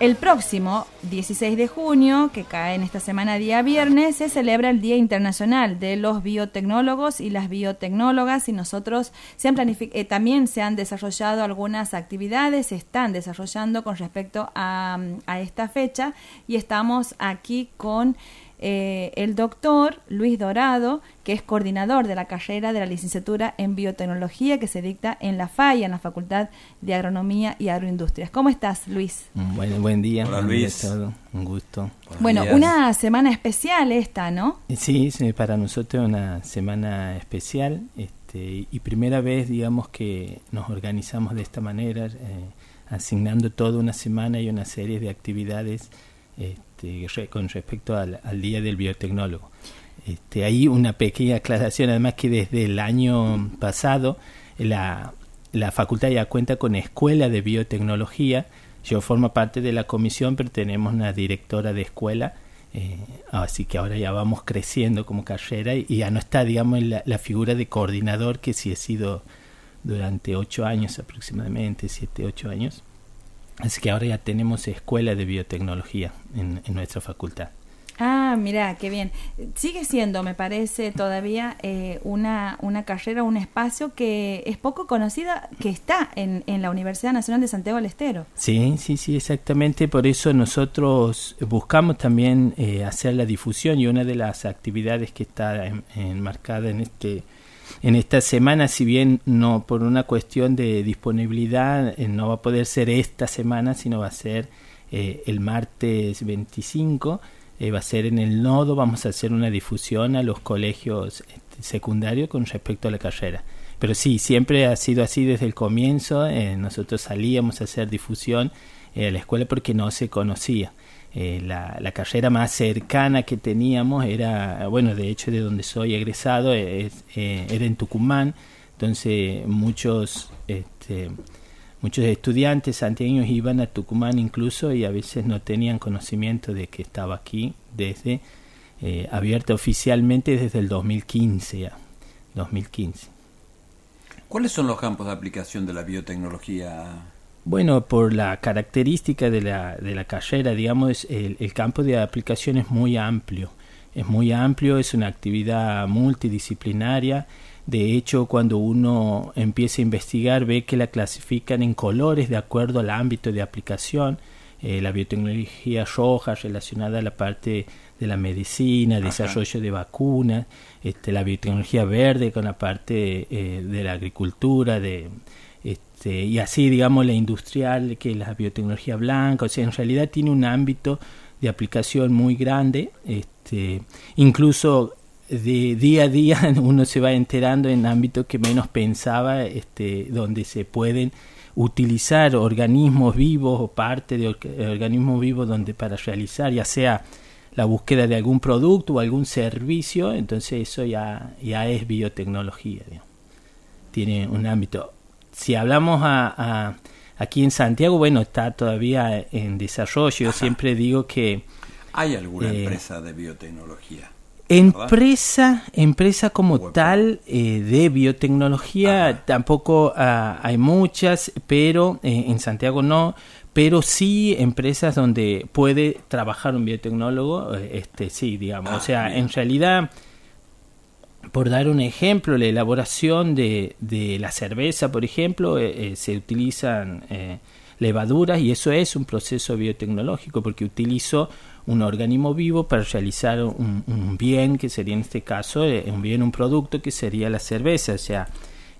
El próximo 16 de junio, que cae en esta semana día viernes, se celebra el Día Internacional de los Biotecnólogos y las Biotecnólogas y nosotros se han eh, también se han desarrollado algunas actividades, se están desarrollando con respecto a esta fecha y estamos aquí con eh, el doctor Luis Dorado, que es coordinador de la carrera de la licenciatura en biotecnología que se dicta en la FAI, en la Facultad de Agronomía y Agroindustrias. ¿Cómo estás, Luis? Buen, buen día. Hola, Luis. Un gusto. bueno, una semana especial esta, ¿no? Sí, para nosotros es una semana especial este, y primera vez, digamos, que nos organizamos de esta manera, eh, asignando toda una semana y una serie de actividades. Eh, este, con respecto al, Día del Biotecnólogo. Este, hay una pequeña aclaración, además que desde el año pasado la, la facultad ya cuenta con escuela de biotecnología. Yo formo parte de la comisión, pero tenemos una directora de escuela, eh, así que ahora ya vamos creciendo como carrera y, ya no está, digamos, la, la, figura de coordinador que sí he sido durante ocho años aproximadamente, siete, ocho años. Así que ahora ya tenemos escuela de biotecnología en, nuestra facultad. Ah, mira, qué bien. Sigue siendo, me parece, todavía eh, una, una carrera, un espacio que es poco conocida, que está en, en la Universidad Nacional de Santiago del Estero. Sí, sí, sí, exactamente. Por eso nosotros buscamos también eh, hacer la difusión y una de las actividades que está enmarcada en este en esta semana, si bien no por una cuestión de disponibilidad, eh, no va a poder ser esta semana, sino va a ser eh, el martes 25, eh, va a ser en el nodo, vamos a hacer una difusión a los colegios este, secundarios con respecto a la carrera. Pero sí, siempre ha sido así desde el comienzo, nosotros salíamos a hacer difusión a la escuela porque no se conocía. Eh, la, la, carrera más cercana que teníamos era, bueno, de hecho de donde soy egresado, es, eh, era en Tucumán, entonces muchos, este, muchos estudiantes santiagueños iban a Tucumán incluso y a veces no tenían conocimiento de que estaba aquí desde, eh, abierta oficialmente desde el 2015 ya, 2015. ¿Cuáles son los campos de aplicación de la biotecnología bueno, por la característica de la, de la carrera, digamos, el, el, campo de aplicación es muy amplio. Es muy amplio, es una actividad multidisciplinaria. De hecho, cuando uno empieza a investigar, ve que la clasifican en colores de acuerdo al ámbito de aplicación. Eh, la biotecnología roja relacionada a la parte de la medicina, desarrollo de vacunas, este, la biotecnología verde con la parte eh, de la agricultura, de, este, y así, digamos, la industrial, que la biotecnología blanca, o sea, en realidad tiene un ámbito de aplicación muy grande, este, incluso de día a día uno se va enterando en ámbitos que menos pensaba, este, donde se pueden utilizar organismos vivos o parte de organismos vivos donde para realizar ya sea la búsqueda de algún producto o algún servicio, entonces eso ya, ya es biotecnología. Tiene un ámbito si hablamos a, aquí en Santiago, bueno, está todavía en desarrollo. Yo siempre digo que... ¿Hay alguna eh, empresa de biotecnología? Empresa, empresa como tal eh, de biotecnología tampoco ah, hay muchas, pero eh, en Santiago no, pero sí empresas donde puede trabajar un biotecnólogo, este sí, digamos. o ah, sea, en realidad por dar un ejemplo, la elaboración de, de la cerveza, por ejemplo, eh, eh, se utilizan eh, levaduras y eso es un proceso biotecnológico porque utilizo un organismo vivo para realizar un, bien, que sería en este caso un bien, un producto que sería la cerveza. O sea,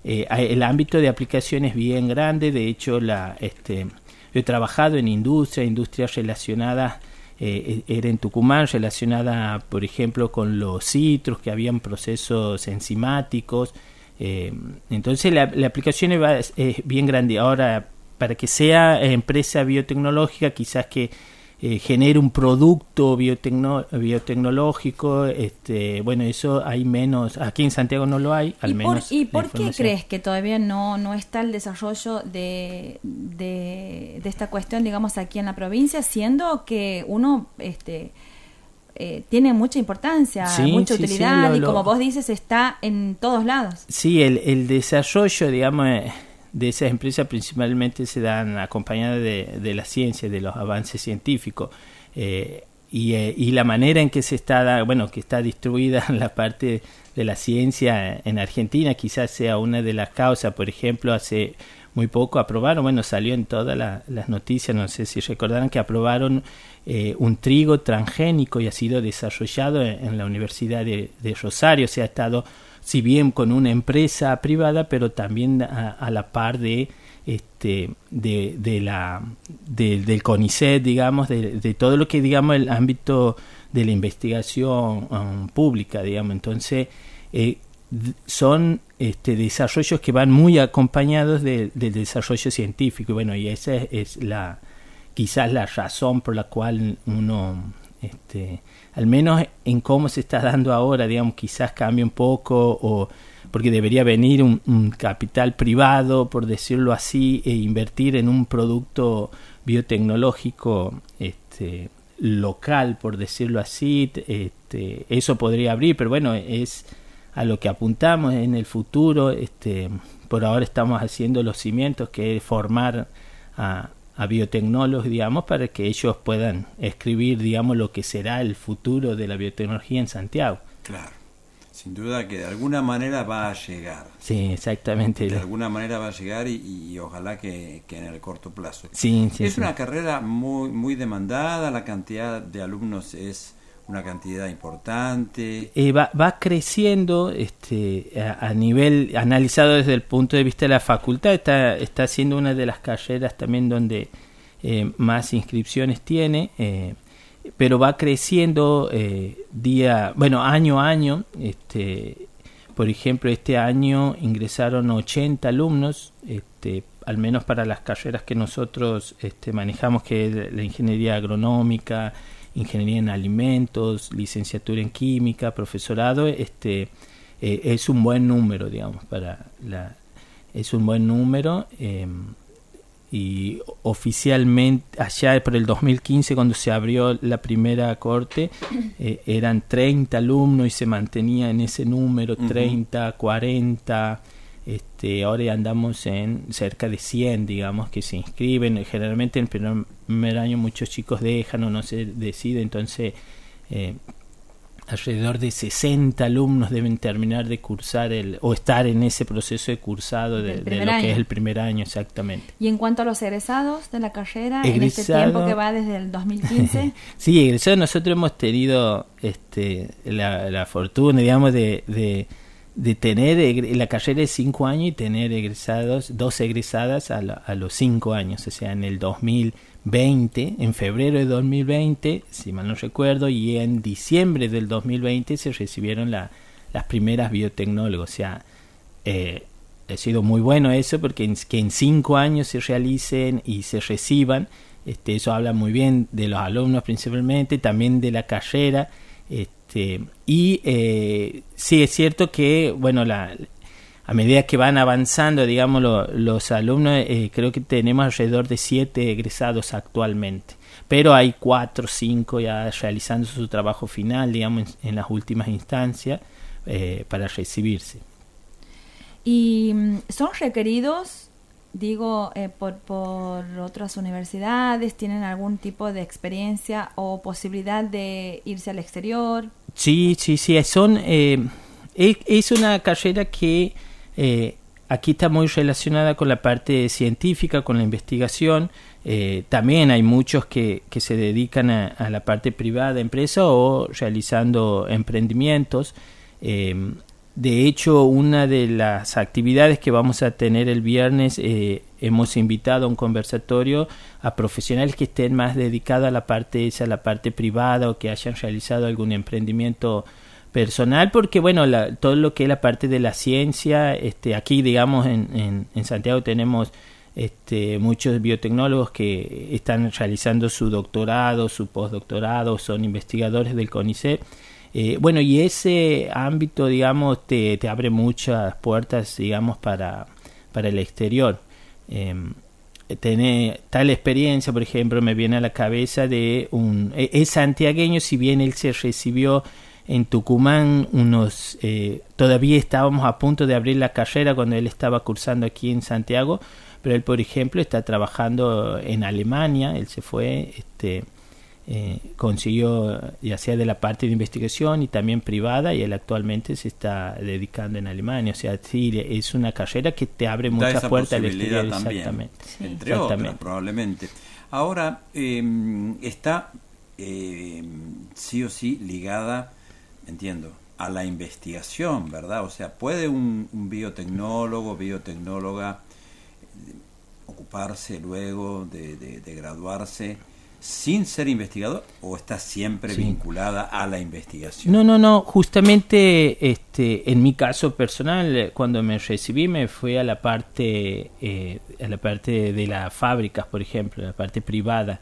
el ámbito de aplicación es bien grande, de hecho, la, este, he trabajado en industria, industrias relacionadas eh, era en Tucumán relacionada, por ejemplo, con los citros, que habían procesos enzimáticos. Eh, entonces la, aplicación es, bien grande. Ahora, para que sea empresa biotecnológica, quizás que eh, genere un producto biotecnológico, este, bueno, eso hay menos, aquí en Santiago no lo hay, al ¿Y menos. Por, ¿Y por qué crees que todavía no, no está el desarrollo de, de, esta cuestión, digamos, aquí en la provincia, siendo que uno... este eh, tiene mucha importancia, mucha utilidad y como vos dices está en todos lados. Sí, el, el desarrollo, digamos, de esas empresas principalmente se dan acompañadas de, de la ciencia, de los avances científicos. Eh, y, eh, y, la manera en que se está, bueno, que está distribuida la parte de la ciencia en Argentina quizás sea una de las causas. Por ejemplo, hace muy poco aprobaron, bueno, salió en todas las noticias, no sé si recordarán que aprobaron eh, un trigo transgénico y ha sido desarrollado en, la Universidad de, Rosario, se ha estado, si bien con una empresa privada, pero también a, la par de este de, de la del CONICET digamos de, todo lo que digamos el ámbito de la investigación um, pública digamos entonces eh, son este, desarrollos que van muy acompañados del desarrollo científico. Bueno, y esa es, la quizás la razón por la cual uno, este, al menos en cómo se está dando ahora, digamos, quizás cambie un poco o porque debería venir un, capital privado, por decirlo así, e invertir en un producto biotecnológico este, local, por decirlo así, este, eso podría abrir, pero bueno, es a lo que apuntamos en el futuro. Este, por ahora estamos haciendo los cimientos, que es formar a, biotecnólogos, digamos, para que ellos puedan escribir, digamos, lo que será el futuro de la biotecnología en Santiago. Claro. Sin duda que de alguna manera va a llegar. Sí, exactamente. De alguna manera va a llegar y, ojalá que, en el corto plazo. Sí, sí, es una carrera muy, muy demandada, la cantidad de alumnos es una cantidad importante. Eh, va, va, creciendo este, a, nivel, analizado desde el punto de vista de la facultad, está, está siendo una de las carreras también donde eh, más inscripciones tiene, eh, pero va creciendo día, bueno, año a año. Este, por ejemplo, este año ingresaron 80 alumnos, este, al menos para las carreras que nosotros este, manejamos, que es la ingeniería agronómica, ingeniería en alimentos, licenciatura en química, profesorado, este eh, es un buen número, digamos, para la es un buen número em, y oficialmente allá por el 2015 cuando se abrió la primera corte eh, eran 30 alumnos y se mantenía en ese número 30, 40 este, ahora andamos en cerca de 100, digamos, que se inscriben. Generalmente en el primer año muchos chicos dejan o no se deciden, entonces eh, alrededor de 60 alumnos deben terminar de cursar el, o estar en ese proceso de cursado de, lo que es el primer año, exactamente. Y en cuanto a los egresados de la carrera, en este tiempo que va desde el 2015. sí, egresados nosotros hemos tenido este, la, la fortuna, digamos, de de tener la carrera de cinco años y tener egresados, dos egresadas a, a, los cinco años, o sea, en el 2020, en febrero de 2020, si mal no recuerdo, y en diciembre del 2020 se recibieron la, las primeras biotecnólogos, o sea, eh, ha sido muy bueno eso porque en, que en cinco años se realicen y se reciban, este, eso habla muy bien de los alumnos principalmente, también de la carrera, este, y eh, sí es cierto que, bueno, la, a medida que van avanzando, digamos, los alumnos, eh, creo que tenemos alrededor de siete egresados actualmente. Pero hay cuatro cinco ya realizando su trabajo final, digamos, en, las últimas instancias eh, para recibirse. ¿Y mm, son requeridos digo, por, por otras universidades, tienen algún tipo de experiencia o posibilidad de irse al exterior. Sí, sí, sí, son, eh, es, una carrera que eh, aquí está muy relacionada con la parte científica, con la investigación. también hay muchos que, que se dedican a, a, la parte privada empresa o realizando emprendimientos. De hecho, una de las actividades que vamos a tener el viernes, eh, hemos invitado a un conversatorio a profesionales que estén más dedicados a la parte esa, a la parte privada o que hayan realizado algún emprendimiento personal, porque bueno, todo lo que es la parte de la ciencia, este, aquí digamos en, en, Santiago tenemos este, muchos biotecnólogos que están realizando su doctorado, su postdoctorado, son investigadores del CONICET eh, bueno, y ese ámbito, digamos, te, te, abre muchas puertas, digamos, para, para el exterior. Eh, tal experiencia, por ejemplo, me viene a la cabeza de un... E, es santiagueño, si bien él se recibió en Tucumán unos eh, todavía estábamos a punto de abrir la carrera cuando él estaba cursando aquí en Santiago pero él por ejemplo está trabajando en Alemania él se fue este eh, consiguió ya sea de la parte de investigación y también privada y él actualmente se está dedicando en Alemania. O sea sí es una carrera que te abre muchas puertas al exterior exactamente. entre otras probablemente. Ahora em, está em, sí o sí ligada entiendo a la investigación verdad o sea puede un, un biotecnólogo biotecnóloga eh, ocuparse luego de, de graduarse sin ser investigador o está siempre vinculada a la investigación? No, no, no, justamente este, en mi caso personal, eh, cuando me recibí me fui a la parte, eh, a la parte de las fábricas, por ejemplo, la parte privada,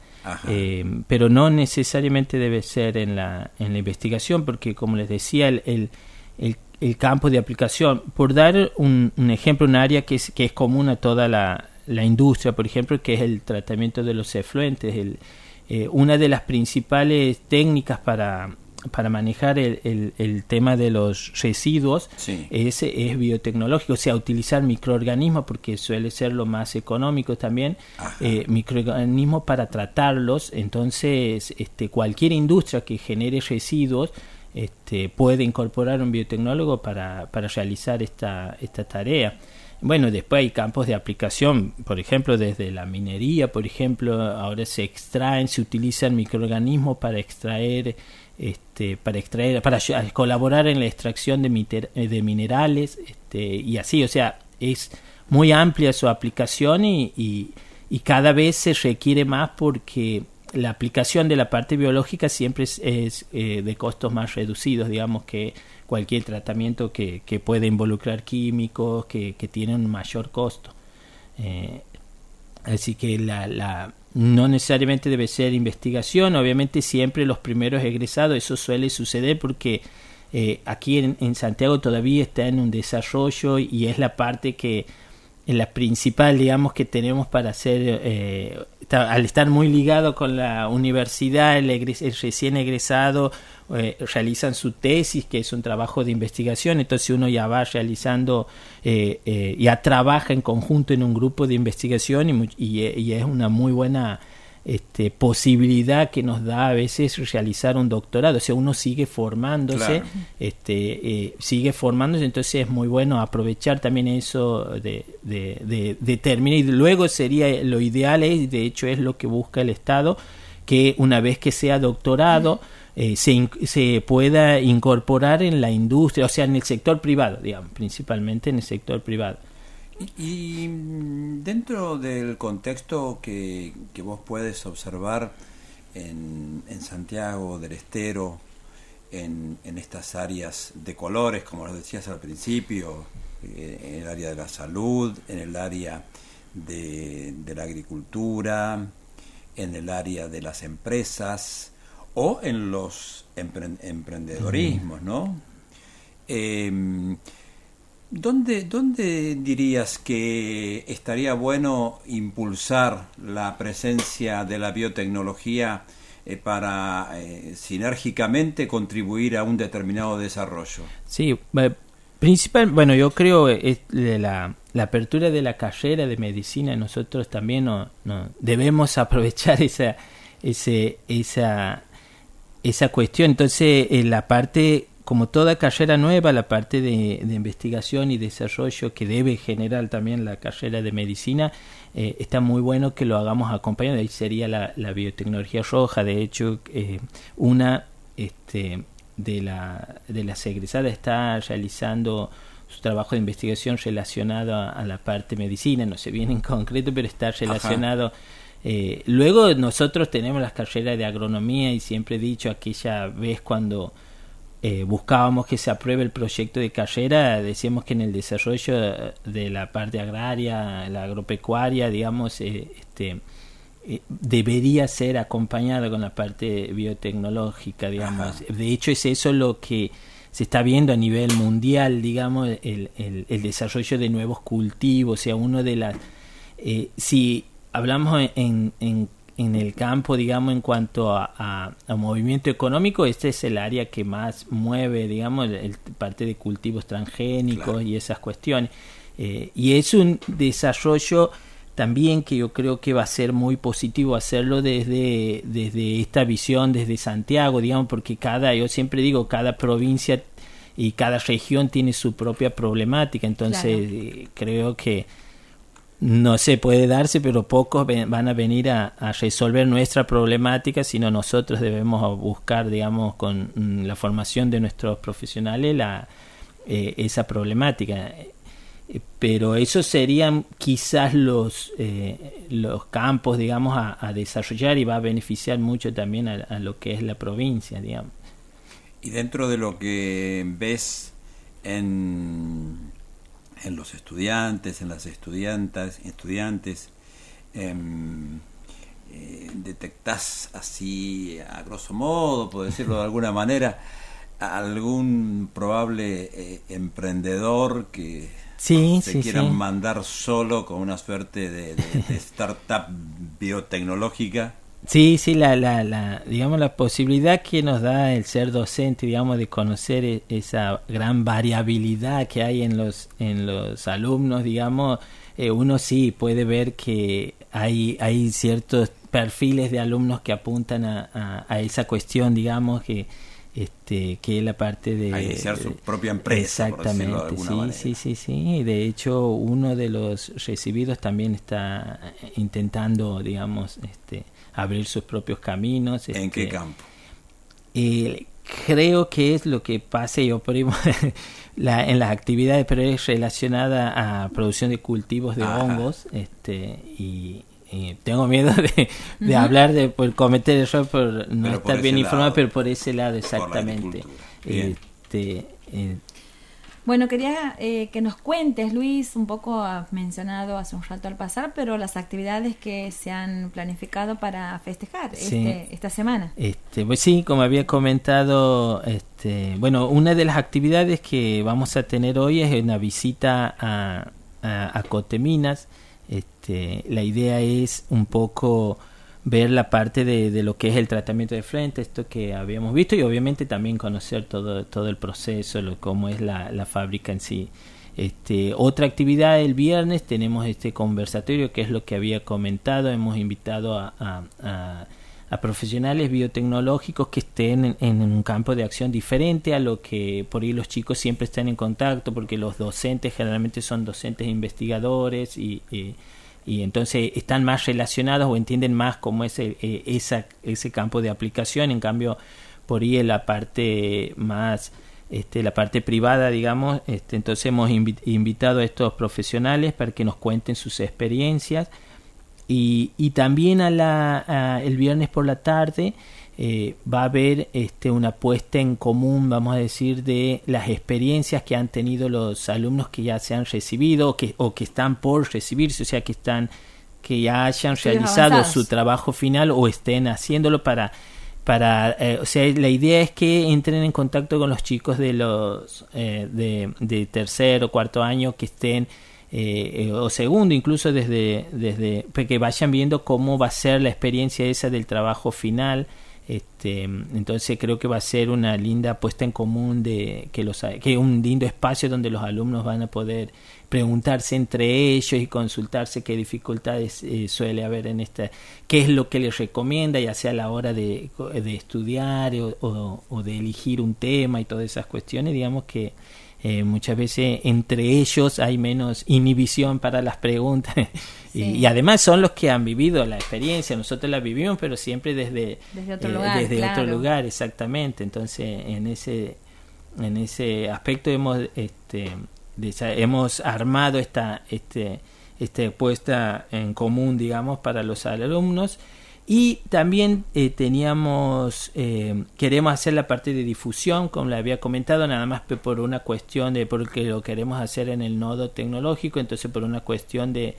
eh, pero no necesariamente debe ser en la, en la investigación, porque como les decía, el, el, el, campo de aplicación, por dar un, un, ejemplo, un área que es, que es común a toda la, la industria, por ejemplo, que es el tratamiento de los efluentes, el, eh, una de las principales técnicas para, para manejar el, el, tema de los residuos es, es, biotecnológico, o sea, utilizar microorganismos, porque suele ser lo más económico también, eh, microorganismos para tratarlos. Entonces, este, cualquier industria que genere residuos este, puede incorporar un biotecnólogo para, para realizar esta, esta tarea. Bueno, después hay campos de aplicación, por ejemplo, desde la minería, por ejemplo, ahora se extraen, se utilizan microorganismos para extraer, este, para extraer, para colaborar en la extracción de, de minerales, este, y así, o sea, es muy amplia su aplicación y, y, y cada vez se requiere más porque la aplicación de la parte biológica siempre es, eh, de costos más reducidos, digamos que cualquier tratamiento que, que puede involucrar químicos, que, que tiene un mayor costo. Eh, así que la, la, no necesariamente debe ser investigación, obviamente siempre los primeros egresados, eso suele suceder porque eh, aquí en, en, Santiago todavía está en un desarrollo y es la parte que la principal, digamos, que tenemos para hacer, eh, al estar muy ligado con la universidad, el, el recién egresado eh, realizan su tesis, que es un trabajo de investigación, entonces uno ya va realizando, eh, eh, ya trabaja en conjunto en un grupo de investigación y, y es una muy buena este, posibilidad que nos da a veces realizar un doctorado, o sea, uno sigue formándose, este, eh, sigue formándose, entonces es muy bueno aprovechar también eso de, de, de, terminar. Y luego sería lo ideal, es, de hecho es lo que busca el Estado, que una vez que sea doctorado, eh, se, se pueda incorporar en la industria, o sea, en el sector privado, digamos, principalmente en el sector privado. Y, dentro del contexto que, que vos puedes observar en, en, Santiago del Estero, en, en, estas áreas de colores, como lo decías al principio, eh, en el área de la salud, en el área de, de la agricultura, en el área de las empresas o en los emprendedorismos, ¿no? Eh, ¿Dónde, ¿Dónde dirías que estaría bueno impulsar la presencia de la biotecnología eh, para eh, sinérgicamente contribuir a un determinado desarrollo? Sí, principal, bueno, yo creo es la, la apertura de la carrera de medicina, nosotros también no, debemos aprovechar esa, ese, esa, esa cuestión. Entonces, en la parte como toda carrera nueva, la parte de, investigación y desarrollo que debe generar también la carrera de medicina, eh, está muy bueno que lo hagamos acompañado. Ahí sería la, biotecnología roja. De hecho, eh, una este, de, la, de las egresadas está realizando su trabajo de investigación relacionado a, la parte medicina, no sé bien en concreto, pero está relacionado. Eh, luego nosotros tenemos las carreras de agronomía y siempre he dicho aquella vez cuando eh, buscábamos que se apruebe el proyecto de carrera, decíamos que en el desarrollo de la parte agraria, la agropecuaria, digamos, eh, este, eh, debería ser acompañada con la parte biotecnológica, digamos. De hecho, es eso lo que se está viendo a nivel mundial, digamos, el, el, el desarrollo de nuevos cultivos, o sea, uno de las... si hablamos en, en en el campo, digamos, en cuanto a, movimiento económico, este es el área que más mueve, digamos, el, parte de cultivos transgénicos y esas cuestiones. Eh, y es un desarrollo también que yo creo que va a ser muy positivo hacerlo desde, desde esta visión, desde Santiago, digamos, porque cada, yo siempre digo, cada provincia y cada región tiene su propia problemática, entonces eh, creo que no se puede darse, pero pocos van a venir a, resolver nuestra problemática, sino nosotros debemos buscar, digamos, con mm, la formación de nuestros profesionales la, eh, esa problemática. Eh, pero esos serían quizás los, eh, los campos, digamos, a, desarrollar y va a beneficiar mucho también a, lo que es la provincia, digamos. Y dentro de lo que ves en en los estudiantes, en las estudiantas, estudiantes, em, eh, detectás así, a grosso modo, por decirlo de alguna manera, algún probable eh, emprendedor que se quiera mandar solo con una suerte de startup biotecnológica Sí, sí, la, la, la, digamos, la posibilidad que nos da el ser docente, digamos, de conocer e, esa gran variabilidad que hay en los, en los alumnos, digamos, eh, uno sí puede ver que hay, hay ciertos perfiles de alumnos que apuntan a, a, esa cuestión, digamos, que, este, que es la parte de... iniciar su propia empresa. Exactamente, sí, sí, sí, sí. De hecho, uno de los recibidos también está intentando, digamos, este abrir sus propios caminos. ¿En qué este, campo? creo que es lo que pasa, yo primo la, en las actividades, pero es relacionada a producción de cultivos de hongos, este, y, tengo miedo de, hablar de por cometer error por no estar bien informado, pero por ese lado exactamente. Este, eh, bueno, quería eh, que nos cuentes, Luis, un poco has mencionado hace un rato al pasar, pero las actividades que se han planificado para festejar este, esta semana. Este, pues sí, como había comentado, este, bueno, una de las actividades que vamos a tener hoy es una visita a, a, a Coteminas. Este, la idea es un poco ver la parte de, lo que es el tratamiento de frente, esto que habíamos visto, y obviamente también conocer todo, todo el proceso, lo, cómo es la, la fábrica en sí. Este, otra actividad el viernes tenemos este conversatorio que es lo que había comentado, hemos invitado a, a, profesionales biotecnológicos que estén en, un campo de acción diferente a lo que por ahí los chicos siempre están en contacto, porque los docentes generalmente son docentes investigadores y y entonces están más relacionados o entienden más cómo es eh, esa, ese campo de aplicación. En cambio por ahí en la parte más este, la parte privada digamos este, entonces hemos invitado a estos profesionales para que nos cuenten sus experiencias y, y también a la, el viernes por la tarde eh, va a haber este, una puesta en común, vamos a decir, de las experiencias que han tenido los alumnos que ya se han recibido o que, o que están por recibirse, o sea, que están que ya hayan realizado su trabajo final o estén haciéndolo para para eh, o sea la idea es que entren en contacto con los chicos de los eh, de, de tercer o cuarto año que estén o segundo incluso desde desde que vayan viendo cómo va a ser la experiencia esa del trabajo final este, entonces creo que va a ser una linda puesta en común de que los que un lindo espacio donde los alumnos van a poder preguntarse entre ellos y consultarse qué dificultades eh, suele haber en esta, qué es lo que les recomienda, ya sea a la hora de, de estudiar o, o de elegir un tema y todas esas cuestiones, digamos que eh, muchas veces entre ellos hay menos inhibición para las preguntas. Y, además son los que han vivido la experiencia, nosotros la vivimos pero siempre desde, desde otro, eh, lugar, desde otro lugar, exactamente, entonces en ese, en ese aspecto hemos, este, hemos armado esta, este, este puesta en común, digamos, para los alumnos y también eh, teníamos, eh, queremos hacer la parte de difusión, como le había comentado, nada más por una cuestión de, porque lo queremos hacer en el nodo tecnológico, entonces por una cuestión de,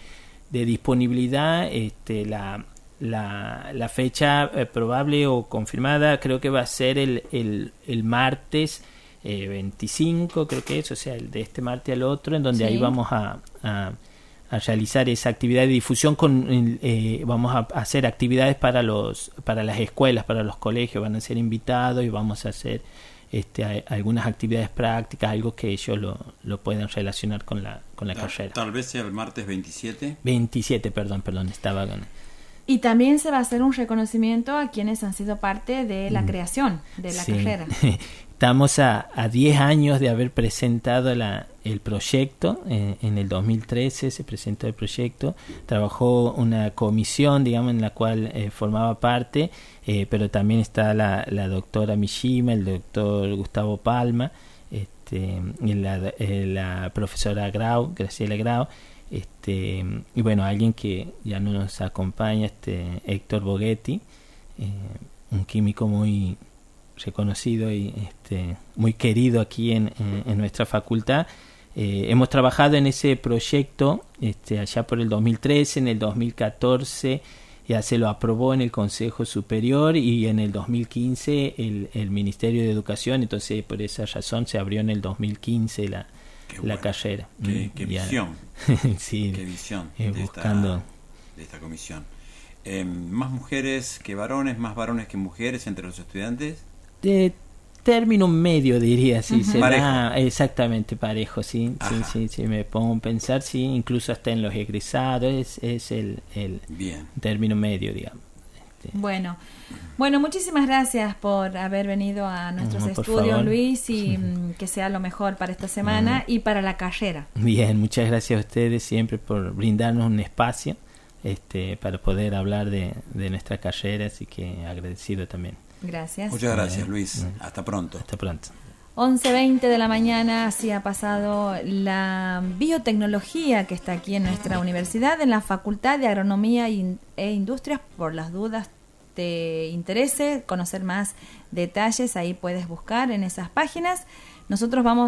de disponibilidad, este, la, la, la fecha eh, probable o confirmada creo que va a ser el, el, el martes 25, creo que es, o sea, el de este martes al otro, en donde ahí vamos a realizar esa actividad de difusión con eh, vamos a hacer actividades para los para las escuelas para los colegios van a ser invitados y vamos a hacer este, algunas actividades prácticas algo que ellos lo, lo pueden relacionar con la con la carrera tal vez sea el martes 27 27 perdón perdón estaba con y también se va a hacer un reconocimiento a quienes han sido parte de la mm. creación de la carrera. Estamos a 10 años de haber presentado la, el proyecto. Eh, en el 2013 se presentó el proyecto. Trabajó una comisión, digamos, en la cual eh, formaba parte, eh, pero también está la, doctora Mishima, el doctor Gustavo Palma, este, la, la profesora Grau, Graciela Grau este, y bueno, alguien que ya no nos acompaña, este Héctor Boghetti, eh, un químico muy reconocido y este, muy querido aquí en, en, nuestra facultad. Eh, hemos trabajado en ese proyecto este, allá por el 2013, en el 2014 ya se lo aprobó en el Consejo Superior y en el 2015 el, el Ministerio de Educación, entonces por esa razón se abrió en el 2015 la, la carrera. Qué, mm, visión. sí, qué visión de, buscando... esta, de esta comisión. Eh, ¿Más mujeres que varones, más varones que mujeres entre los estudiantes? De término medio diría, sí, exactamente parejo, sí, sí, sí, sí, me pongo a pensar, sí, incluso hasta en los egresados es, es el, el término medio, digamos. Este. Bueno, bueno, muchísimas gracias por haber venido a nuestros estudios, Luis, y mm, que sea lo mejor para esta semana y para la carrera. Bien, muchas gracias a ustedes siempre por brindarnos un espacio este, para poder hablar de, nuestra carrera, así que agradecido también. Gracias. Muchas gracias, Luis. Hasta pronto. Hasta pronto. 11.20 de la mañana, así ha pasado la biotecnología que está aquí en nuestra universidad, en la Facultad de Agronomía e Industrias. Por las dudas te interese conocer más detalles, ahí puedes buscar en esas páginas. Nosotros vamos a